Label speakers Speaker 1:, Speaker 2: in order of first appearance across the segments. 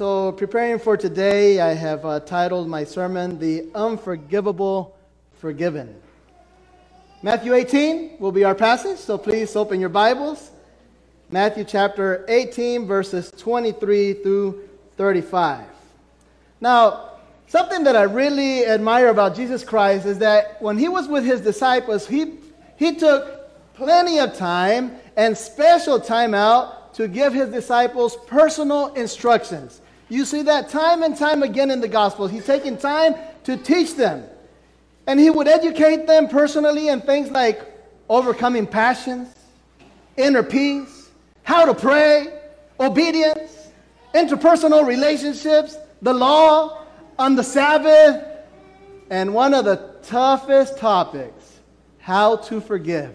Speaker 1: So, preparing for today, I have uh, titled my sermon, The Unforgivable Forgiven. Matthew 18 will be our passage, so please open your Bibles. Matthew chapter 18, verses 23 through 35. Now, something that I really admire about Jesus Christ is that when he was with his disciples, he, he took plenty of time and special time out to give his disciples personal instructions. You see that time and time again in the gospel. He's taking time to teach them. And he would educate them personally in things like overcoming passions, inner peace, how to pray, obedience, interpersonal relationships, the law, on the Sabbath, and one of the toughest topics, how to forgive.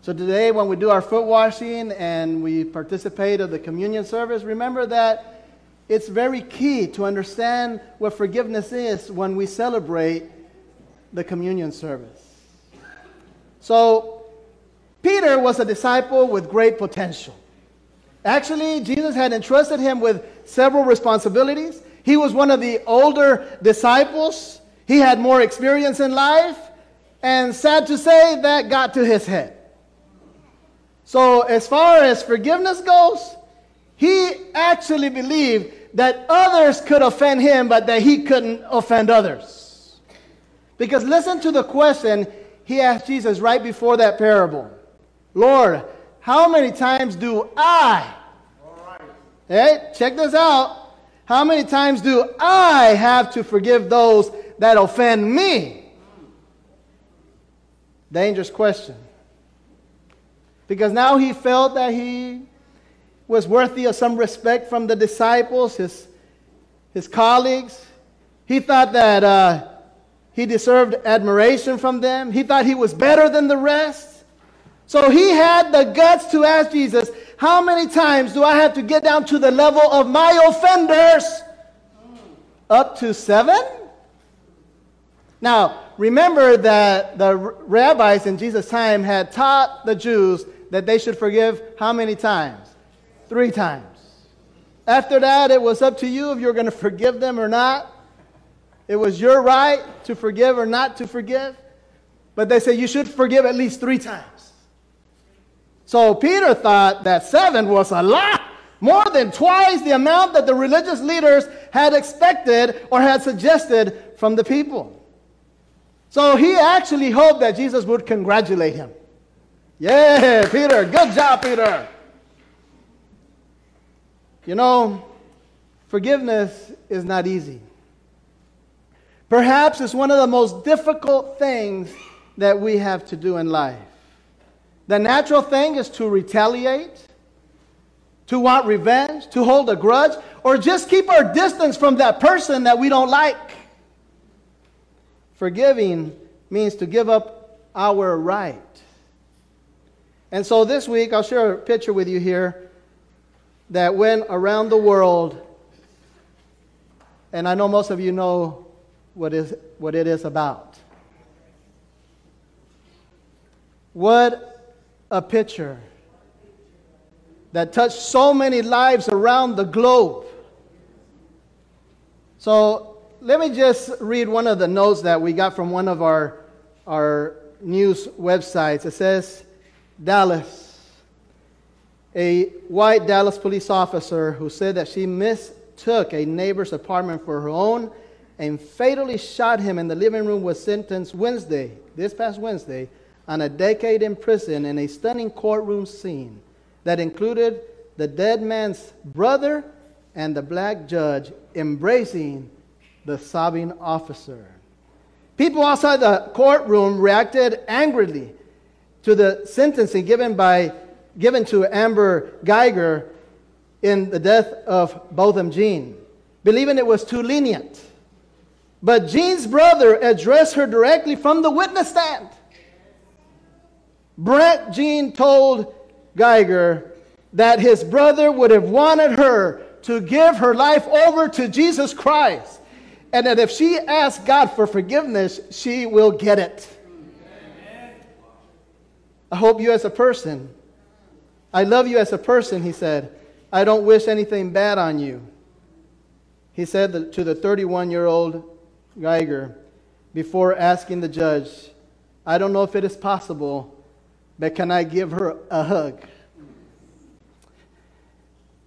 Speaker 1: So today, when we do our foot washing and we participate of the communion service, remember that it's very key to understand what forgiveness is when we celebrate the communion service. So, Peter was a disciple with great potential. Actually, Jesus had entrusted him with several responsibilities. He was one of the older disciples. He had more experience in life. And sad to say, that got to his head. So, as far as forgiveness goes, he actually believed that others could offend him, but that he couldn't offend others. Because listen to the question he asked Jesus right before that parable Lord, how many times do I? Hey, check this out. How many times do I have to forgive those that offend me? Dangerous question because now he felt that he was worthy of some respect from the disciples, his, his colleagues. He thought that uh, he deserved admiration from them. He thought he was better than the rest. So he had the guts to ask Jesus, How many times do I have to get down to the level of my offenders? Up to seven? Now, remember that the rabbis in Jesus' time had taught the Jews that they should forgive how many times? Three times. After that, it was up to you if you were going to forgive them or not. It was your right to forgive or not to forgive. But they said you should forgive at least three times. So Peter thought that seven was a lot, more than twice the amount that the religious leaders had expected or had suggested from the people. So he actually hoped that Jesus would congratulate him. Yeah, Peter. Good job, Peter. You know, forgiveness is not easy. Perhaps it's one of the most difficult things that we have to do in life. The natural thing is to retaliate, to want revenge, to hold a grudge, or just keep our distance from that person that we don't like. Forgiving means to give up our right and so this week, I'll share a picture with you here that went around the world. And I know most of you know what, is, what it is about. What a picture that touched so many lives around the globe. So let me just read one of the notes that we got from one of our, our news websites. It says, Dallas, a white Dallas police officer who said that she mistook a neighbor's apartment for her own and fatally shot him in the living room was sentenced Wednesday, this past Wednesday, on a decade in prison in a stunning courtroom scene that included the dead man's brother and the black judge embracing the sobbing officer. People outside the courtroom reacted angrily to the sentencing given, by, given to Amber Guyger in the death of Botham Jean, believing it was too lenient. But Jean's brother addressed her directly from the witness stand. Brandt Jean told Geiger that his brother would have wanted her to give her life over to Jesus Christ, and that if she asked God for forgiveness, she will get it. I hope you as a person. I love you as a person, he said. I don't wish anything bad on you. he said to the 31 year old Guyger before asking the judge, I don't know if it is possible, but can I give her a hug?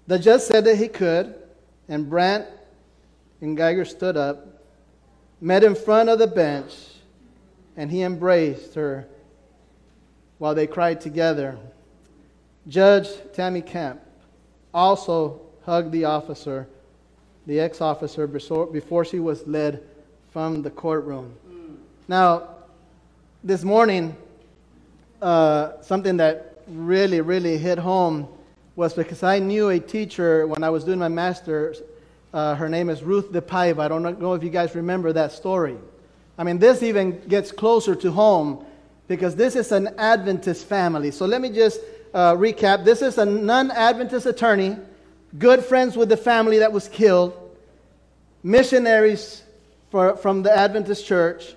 Speaker 1: The judge said that he could, and Brandt and Guyger stood up, met in front of the bench, and he embraced her while they cried together. Judge Tammy Kemp also hugged the officer, the ex officer, before she was led from the courtroom. Mm. Now, this morning, uh, something that really, really hit home was because I knew a teacher when I was doing my master's. Uh, her name is Ruth DePaiva. I don't know if you guys remember that story. I mean, this even gets closer to home because this is an Adventist family. So let me just uh, recap. This is a non Adventist attorney, good friends with the family that was killed, missionaries for, from the Adventist church.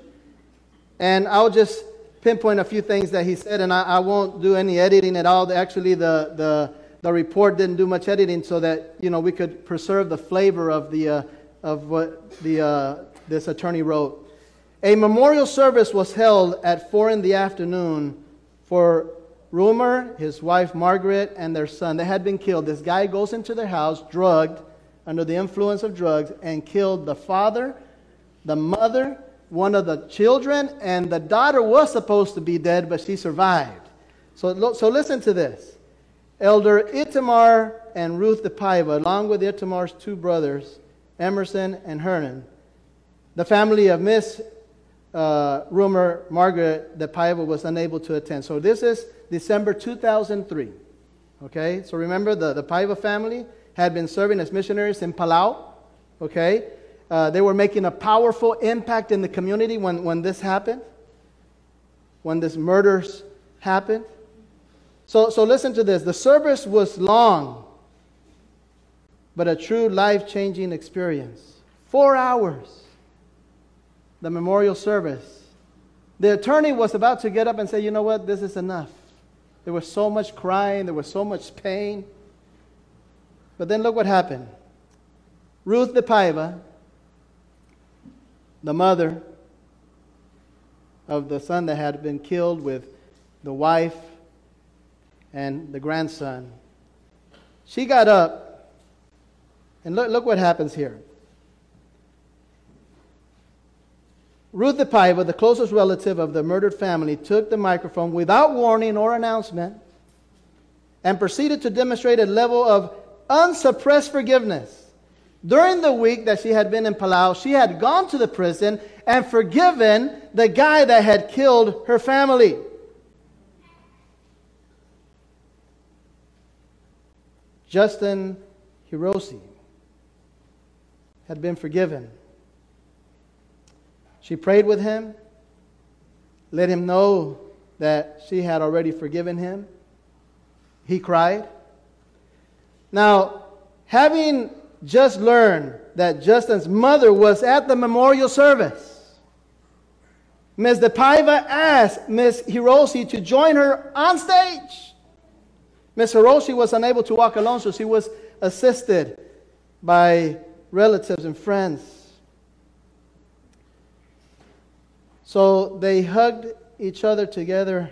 Speaker 1: And I'll just pinpoint a few things that he said, and I, I won't do any editing at all. Actually, the, the, the report didn't do much editing so that you know, we could preserve the flavor of, the, uh, of what the, uh, this attorney wrote. A memorial service was held at 4 in the afternoon for Ruimar, his wife Margaret, and their son. They had been killed. This guy goes into their house, drugged, under the influence of drugs, and killed the father, the mother, one of the children, and the daughter was supposed to be dead, but she survived. So, so listen to this. Elder Itamar and Ruth DePaiva, along with Itamar's two brothers, Emerson and Hernan, the family of Miss uh, Ruimar Margaret Paiva was unable to attend. So this is December 2003. Okay, so remember the, the Paiva family had been serving as missionaries in Palau. Okay, uh, they were making a powerful impact in the community when, when this happened, when this murders happened. So, so listen to this. The service was long, but a true life changing experience. Four hours, the memorial service. The attorney was about to get up and say, You know what? This is enough. There was so much crying, there was so much pain. But then look what happened. Ruth DePaiva, the mother of the son that had been killed with the wife and the grandson, she got up, and look, look what happens here. Ruth DePaiva, the closest relative of the murdered family, took the microphone without warning or announcement and proceeded to demonstrate a level of unsuppressed forgiveness. During the week that she had been in Palau, she had gone to the prison and forgiven the guy that had killed her family. Justin Hiroshi had been forgiven. She prayed with him, let him know that she had already forgiven him. He cried. Now, having just learned that Justin's mother was at the memorial service, Ms. DePaiva asked Ms. Hiroshi to join her on stage. Ms. Hiroshi was unable to walk alone, so she was assisted by relatives and friends. So they hugged each other together,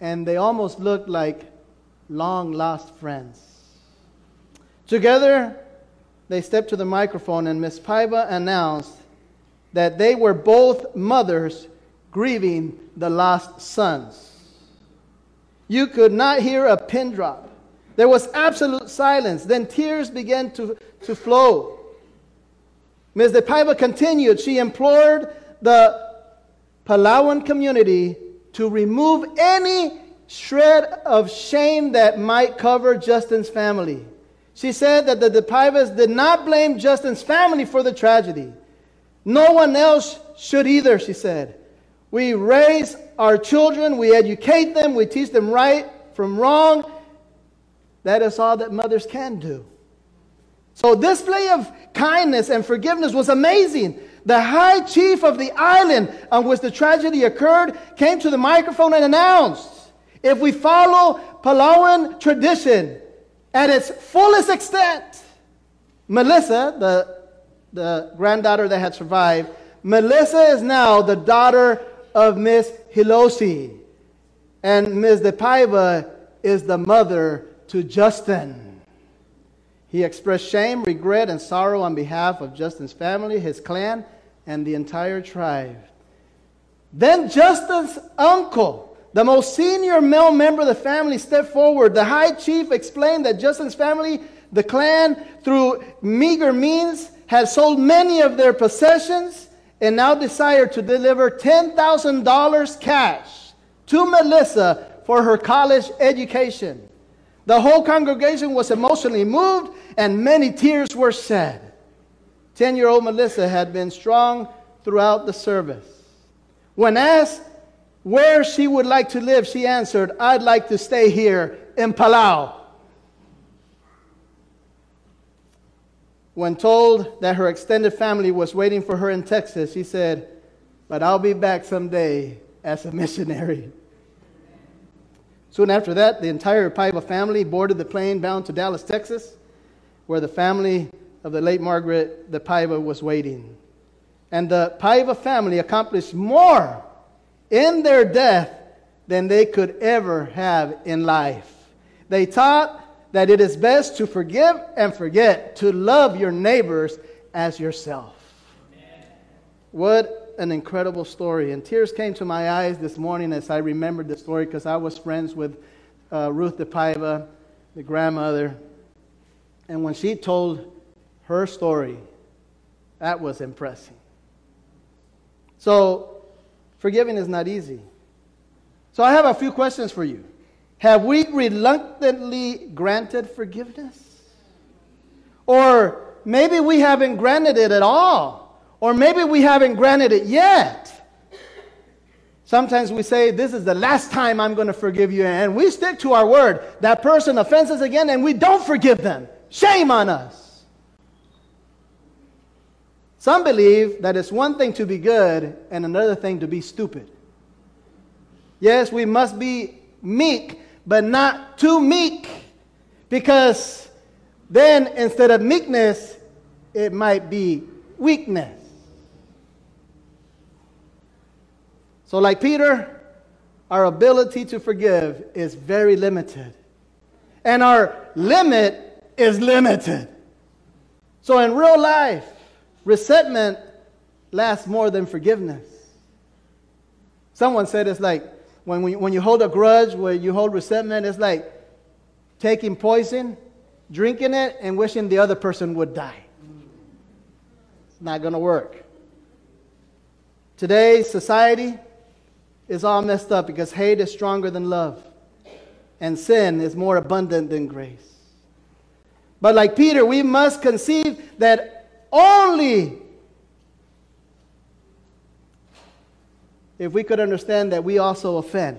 Speaker 1: and they almost looked like long lost friends. Together, they stepped to the microphone, and Miss Paiva announced that they were both mothers grieving the lost sons. You could not hear a pin drop. There was absolute silence. Then tears began to, to flow. Ms. De Paiva continued. She implored the Palauan community to remove any shred of shame that might cover Justin's family. She said that the De Paivas did not blame Justin's family for the tragedy. No one else should either, she said. We raise our children, we educate them, we teach them right from wrong. That is all that mothers can do. So, this display of kindness and forgiveness was amazing. The high chief of the island on which the tragedy occurred came to the microphone and announced if we follow Palauan tradition at its fullest extent, Melissa, the, the granddaughter that had survived, Melissa is now the daughter of Miss Hiroshi. And Ms. De is the mother to Justin. He expressed shame, regret, and sorrow on behalf of Justin's family, his clan, and the entire tribe. Then Justin's uncle, the most senior male member of the family, stepped forward. The high chief explained that Justin's family, the clan, through meager means, had sold many of their possessions and now desired to deliver $10,000 cash to Melissa for her college education. The whole congregation was emotionally moved and many tears were shed. 10 year old Melissa had been strong throughout the service. When asked where she would like to live, she answered, I'd like to stay here in Palau. When told that her extended family was waiting for her in Texas, she said, But I'll be back someday as a missionary. Soon after that, the entire Paiva family boarded the plane bound to Dallas, Texas, where the family of the late Margaret De Paiva was waiting. And the Paiva family accomplished more in their death than they could ever have in life. They taught that it is best to forgive and forget, to love your neighbors as yourself. Amen. What an incredible story. And tears came to my eyes this morning as I remembered the story because I was friends with uh, Ruth de Paiva, the grandmother. And when she told her story, that was impressive. So, forgiving is not easy. So, I have a few questions for you. Have we reluctantly granted forgiveness? Or maybe we haven't granted it at all. Or maybe we haven't granted it yet. Sometimes we say, This is the last time I'm going to forgive you. And we stick to our word. That person offends us again and we don't forgive them. Shame on us. Some believe that it's one thing to be good and another thing to be stupid. Yes, we must be meek but not too meek, because then instead of meekness, it might be weakness. So, like Peter, our ability to forgive is very limited, and our limit is limited. So, in real life, resentment lasts more than forgiveness. Someone said it's like when, we, when you hold a grudge, when you hold resentment, it's like taking poison, drinking it, and wishing the other person would die. It's not going to work. Today's society is all messed up because hate is stronger than love, and sin is more abundant than grace. But like Peter, we must conceive that only if we could understand that we also offend.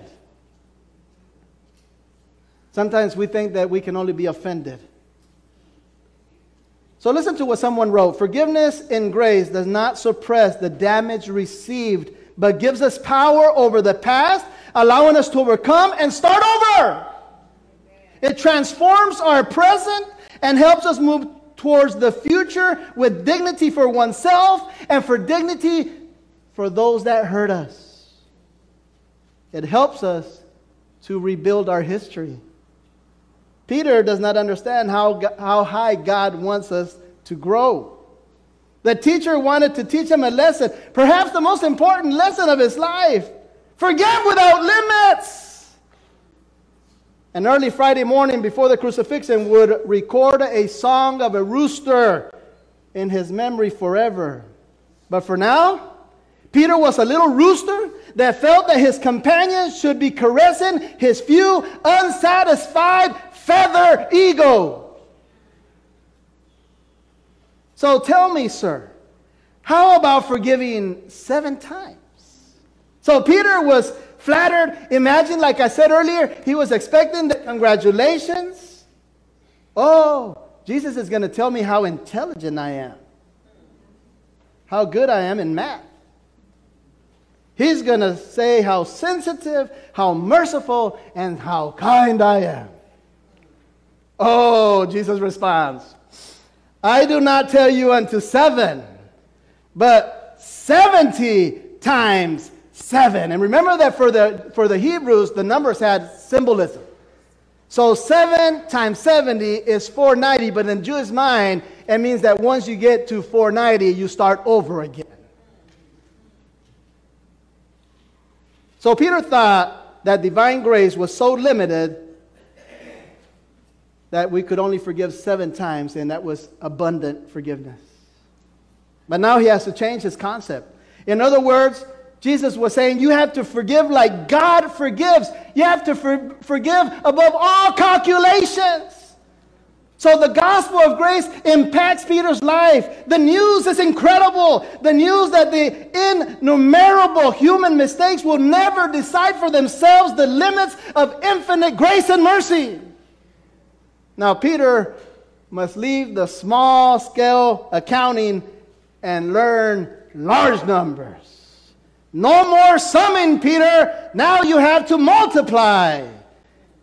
Speaker 1: Sometimes we think that we can only be offended. So listen to what someone wrote Forgiveness in grace does not suppress the damage received, but gives us power over the past, allowing us to overcome and start over. It transforms our present and helps us move towards the future with dignity for oneself and for dignity for those that hurt us. It helps us to rebuild our history. Peter does not understand how, how high God wants us to grow. The teacher wanted to teach him a lesson, perhaps the most important lesson of his life forgive without limits. An early Friday morning before the crucifixion would record a song of a rooster in his memory forever. But for now, Peter was a little rooster that felt that his companions should be caressing his few unsatisfied feather ego. So tell me, sir, how about forgiving seven times? So Peter was flattered. Imagine, like I said earlier, he was expecting the congratulations. Oh, Jesus is going to tell me how intelligent I am, how good I am in math. He's going to say how sensitive, how merciful, and how kind I am. Oh, Jesus responds I do not tell you unto seven, but 70 times seven. And remember that for the, for the Hebrews, the numbers had symbolism. So 7 times 70 is 490, but in Jewish mind, it means that once you get to 490, you start over again. So Peter thought that divine grace was so limited that we could only forgive seven times, and that was abundant forgiveness. But now he has to change his concept. In other words, Jesus was saying, You have to forgive like God forgives. You have to for- forgive above all calculations. So the gospel of grace impacts Peter's life. The news is incredible. The news that the innumerable human mistakes will never decide for themselves the limits of infinite grace and mercy. Now, Peter must leave the small scale accounting and learn large numbers. No more summing, Peter. Now you have to multiply.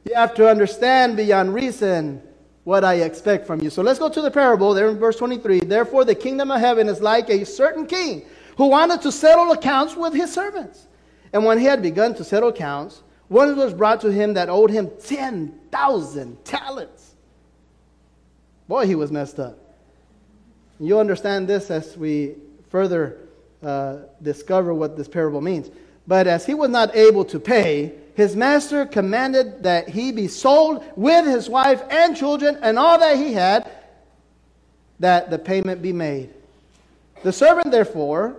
Speaker 1: You have to understand beyond reason what I expect from you. So let's go to the parable there in verse 23. Therefore, the kingdom of heaven is like a certain king who wanted to settle accounts with his servants. And when he had begun to settle accounts, one was brought to him that owed him 10,000 talents. Boy, he was messed up. You'll understand this as we further uh, discover what this parable means. But as he was not able to pay, his master commanded that he be sold with his wife and children and all that he had, that the payment be made. The servant, therefore,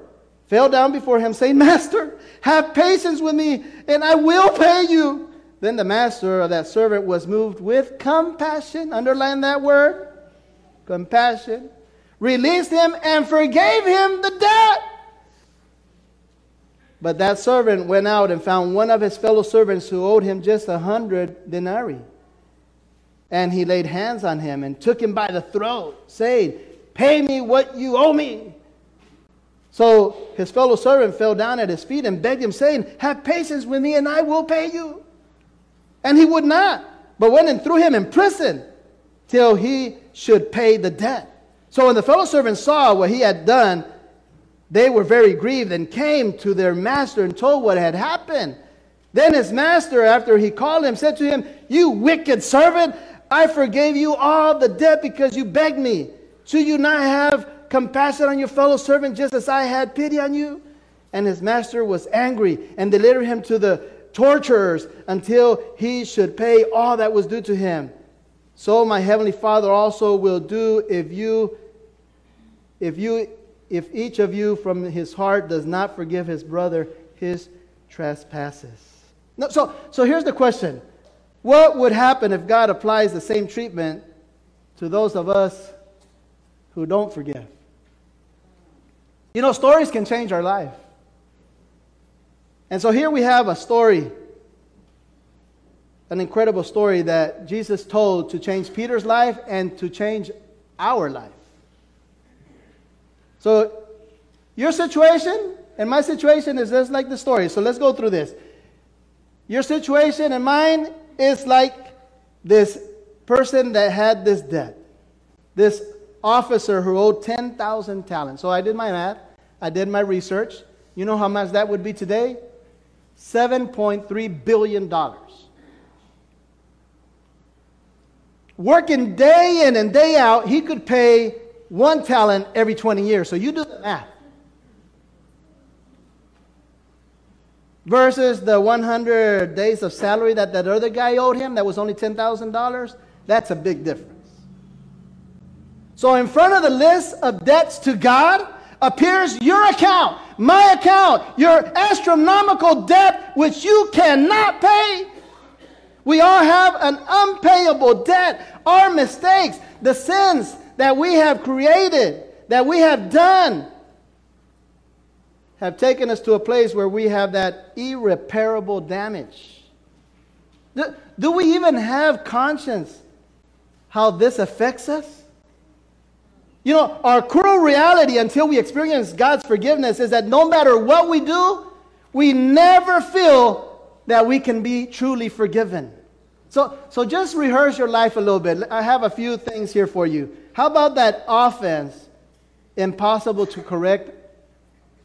Speaker 1: fell down before him, saying, Master, have patience with me, and I will pay you. Then the master of that servant was moved with compassion. Underline that word compassion. Released him and forgave him the debt. But that servant went out and found one of his fellow servants who owed him just a hundred denarii. And he laid hands on him and took him by the throat, saying, Pay me what you owe me. So his fellow servant fell down at his feet and begged him, saying, Have patience with me, and I will pay you. And he would not, but went and threw him in prison till he should pay the debt. So when the fellow servants saw what he had done, they were very grieved and came to their master and told what had happened. Then his master, after he called him, said to him, You wicked servant, I forgave you all the debt because you begged me. Should you not have compassion on your fellow servant just as I had pity on you? And his master was angry and delivered him to the torturers until he should pay all that was due to him. So my heavenly Father also will do if you if you if each of you from his heart does not forgive his brother his trespasses. No, so, so here's the question What would happen if God applies the same treatment to those of us who don't forgive? You know, stories can change our life. And so here we have a story, an incredible story that Jesus told to change Peter's life and to change our life. So, your situation and my situation is just like the story. So, let's go through this. Your situation and mine is like this person that had this debt, this officer who owed 10,000 talents. So, I did my math, I did my research. You know how much that would be today? $7.3 billion. Working day in and day out, he could pay one talent every 20 years. So you do the math. Versus the 100 days of salary that that other guy owed him, that was only $10,000. That's a big difference. So, in front of the list of debts to God appears your account, my account, your astronomical debt which you cannot pay. We all have an unpayable debt. Our mistakes, the sins, that we have created, that we have done, have taken us to a place where we have that irreparable damage. Do, do we even have conscience how this affects us? You know, our cruel reality until we experience God's forgiveness is that no matter what we do, we never feel that we can be truly forgiven. So, so just rehearse your life a little bit. I have a few things here for you. How about that offense impossible to correct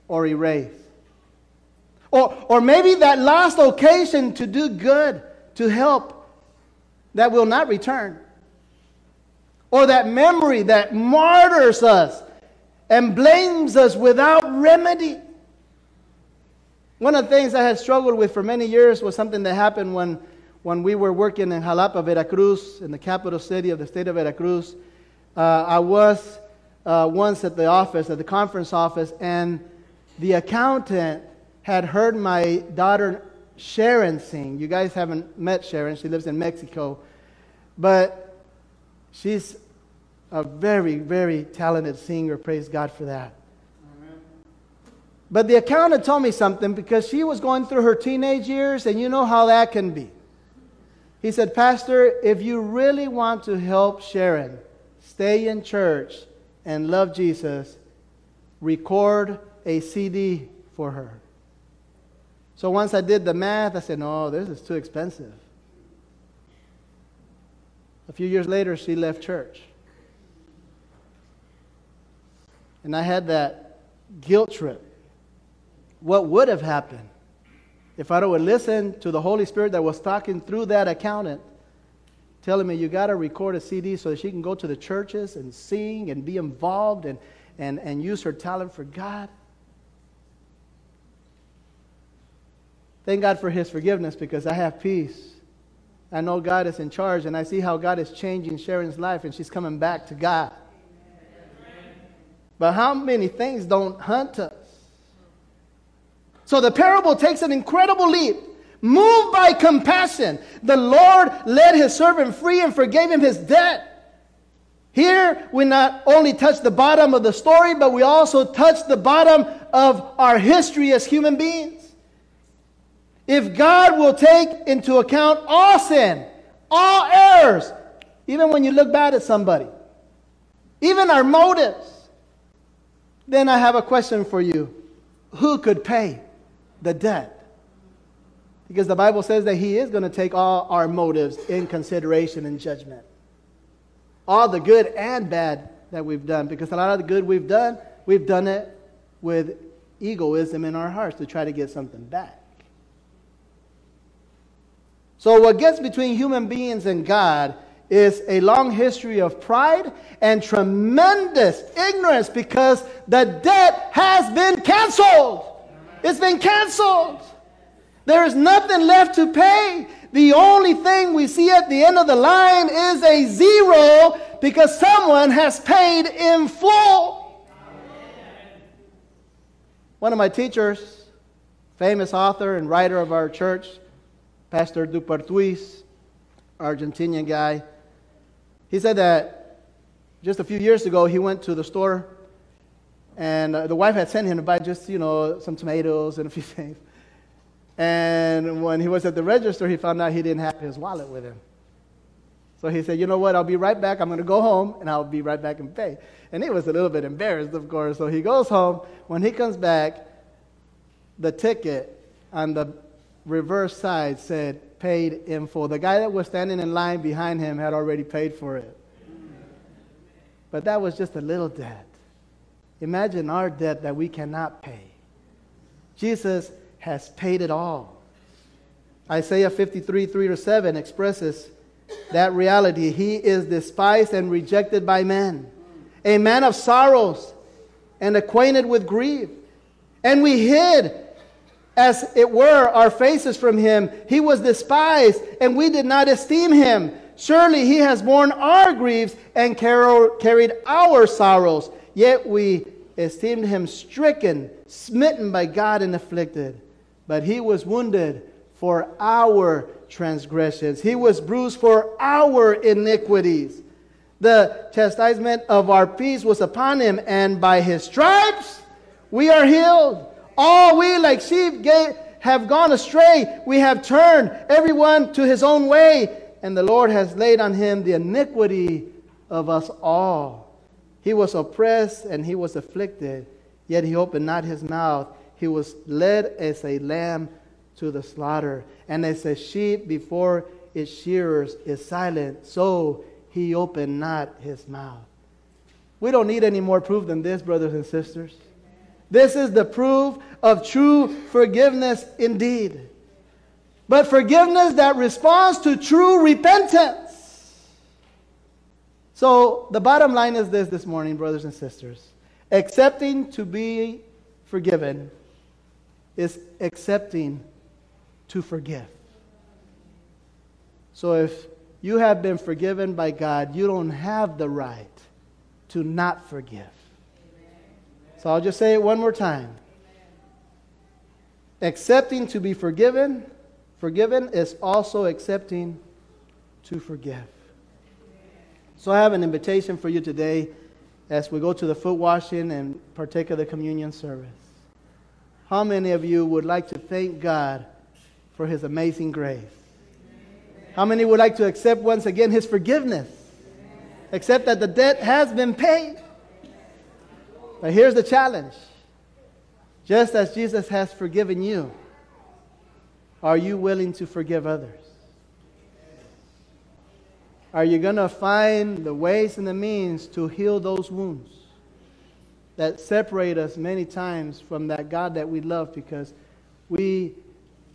Speaker 1: or erase? Or, or maybe that last occasion to do good, to help, that will not return. Or that memory that martyrs us and blames us without remedy. One of the things I had struggled with for many years was something that happened when, when we were working in Jalapa, Veracruz, in the capital city of the state of Veracruz. Uh, I was uh, once at the office, at the conference office, and the accountant had heard my daughter Sharon sing. You guys haven't met Sharon, she lives in Mexico. But she's a very, very talented singer. Praise God for that. But the accountant told me something because she was going through her teenage years, and you know how that can be. He said, Pastor, if you really want to help Sharon stay in church and love Jesus, record a CD for her. So once I did the math, I said, no, this is too expensive. A few years later, she left church. And I had that guilt trip. What would have happened if I would listen to the Holy Spirit that was talking through that accountant, telling me, you got to record a CD so that she can go to the churches and sing and be involved and, and, and use her talent for God? Thank God for His forgiveness because I have peace. I know God is in charge, and I see how God is changing Sharon's life, and she's coming back to God. But how many things don't hunt us? So the parable takes an incredible leap. Moved by compassion, the Lord led his servant free and forgave him his debt. Here, we not only touch the bottom of the story, but we also touch the bottom of our history as human beings. If God will take into account all sin, all errors, even when you look bad at somebody, even our motives, then I have a question for you. Who could pay the debt? Because the Bible says that He is going to take all our motives in consideration and judgment. All the good and bad that we've done. Because a lot of the good we've done, we've done it with egoism in our hearts to try to get something back. So, what gets between human beings and God is a long history of pride and tremendous ignorance because the debt has been canceled. It's been canceled. There is nothing left to pay. The only thing we see at the end of the line is a zero because someone has paid in full. One of my teachers, famous author and writer of our church, Pastor Dupertuis, Argentinian guy, he said that just a few years ago he went to the store and uh, the wife had sent him to buy just, you know, some tomatoes and a few things. And when he was at the register, he found out he didn't have his wallet with him. So he said, You know what? I'll be right back. I'm going to go home and I'll be right back and pay. And he was a little bit embarrassed, of course. So he goes home. When he comes back, the ticket on the reverse side said paid in full. The guy that was standing in line behind him had already paid for it. But that was just a little debt. Imagine our debt that we cannot pay. Jesus has paid it all. Isaiah 53, 3 to 7 expresses that reality. He is despised and rejected by men, a man of sorrows and acquainted with grief. And we hid as it were, our faces from him. He was despised, and we did not esteem him. Surely he has borne our griefs and carried our sorrows. Yet we esteemed him stricken, smitten by God, and afflicted. But he was wounded for our transgressions, he was bruised for our iniquities. The chastisement of our peace was upon him, and by his stripes we are healed. All we like sheep gave, have gone astray. We have turned everyone to his own way, and the Lord has laid on him the iniquity of us all. He was oppressed and he was afflicted, yet he opened not his mouth. He was led as a lamb to the slaughter, and as a sheep before its shearers is silent, so he opened not his mouth. We don't need any more proof than this, brothers and sisters. This is the proof of true forgiveness indeed. But forgiveness that responds to true repentance. So, the bottom line is this this morning, brothers and sisters. Accepting to be forgiven is accepting to forgive. So, if you have been forgiven by God, you don't have the right to not forgive. So I'll just say it one more time. Accepting to be forgiven, forgiven is also accepting to forgive. So I have an invitation for you today as we go to the foot washing and partake of the communion service. How many of you would like to thank God for his amazing grace? How many would like to accept once again his forgiveness? Accept that the debt has been paid. But here's the challenge just as Jesus has forgiven you, are you willing to forgive others? Are you going to find the ways and the means to heal those wounds that separate us many times from that God that we love because we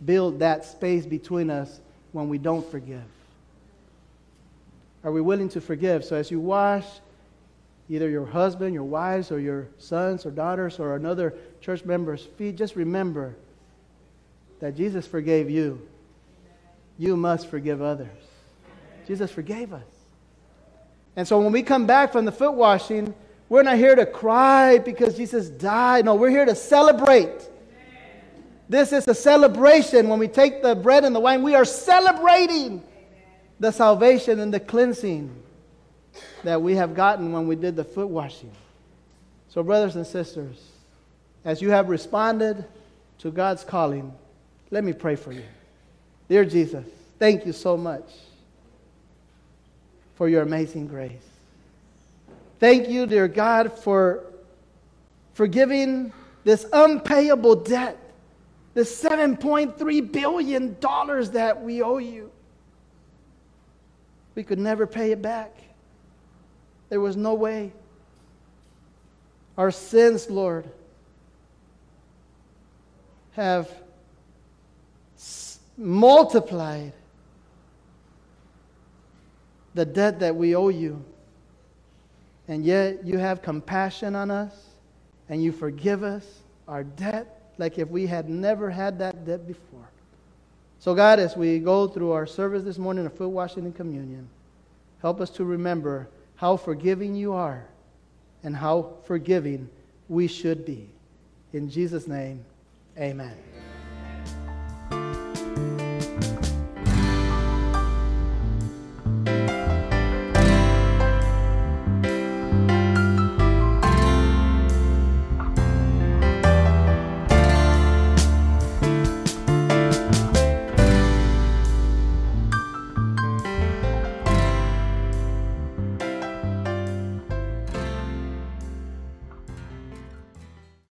Speaker 1: build that space between us when we don't forgive? Are we willing to forgive? So as you wash either your husband, your wives, or your sons or daughters or another church member's feet, just remember that Jesus forgave you. You must forgive others. Jesus forgave us. And so when we come back from the foot washing, we're not here to cry because Jesus died. No, we're here to celebrate. This is a celebration. When we take the bread and the wine, we are celebrating the salvation and the cleansing that we have gotten when we did the foot washing. So, brothers and sisters, as you have responded to God's calling, let me pray for you. Dear Jesus, thank you so much for your amazing grace. Thank you, dear God, for forgiving this unpayable debt, this $7.3 billion that we owe you. We could never pay it back. There was no way. Our sins, Lord, have multiplied the debt that we owe you. And yet you have compassion on us and you forgive us our debt like if we had never had that debt before. So, God, as we go through our service this morning of foot washing and communion, help us to remember how forgiving you are and how forgiving we should be. In Jesus' name, amen.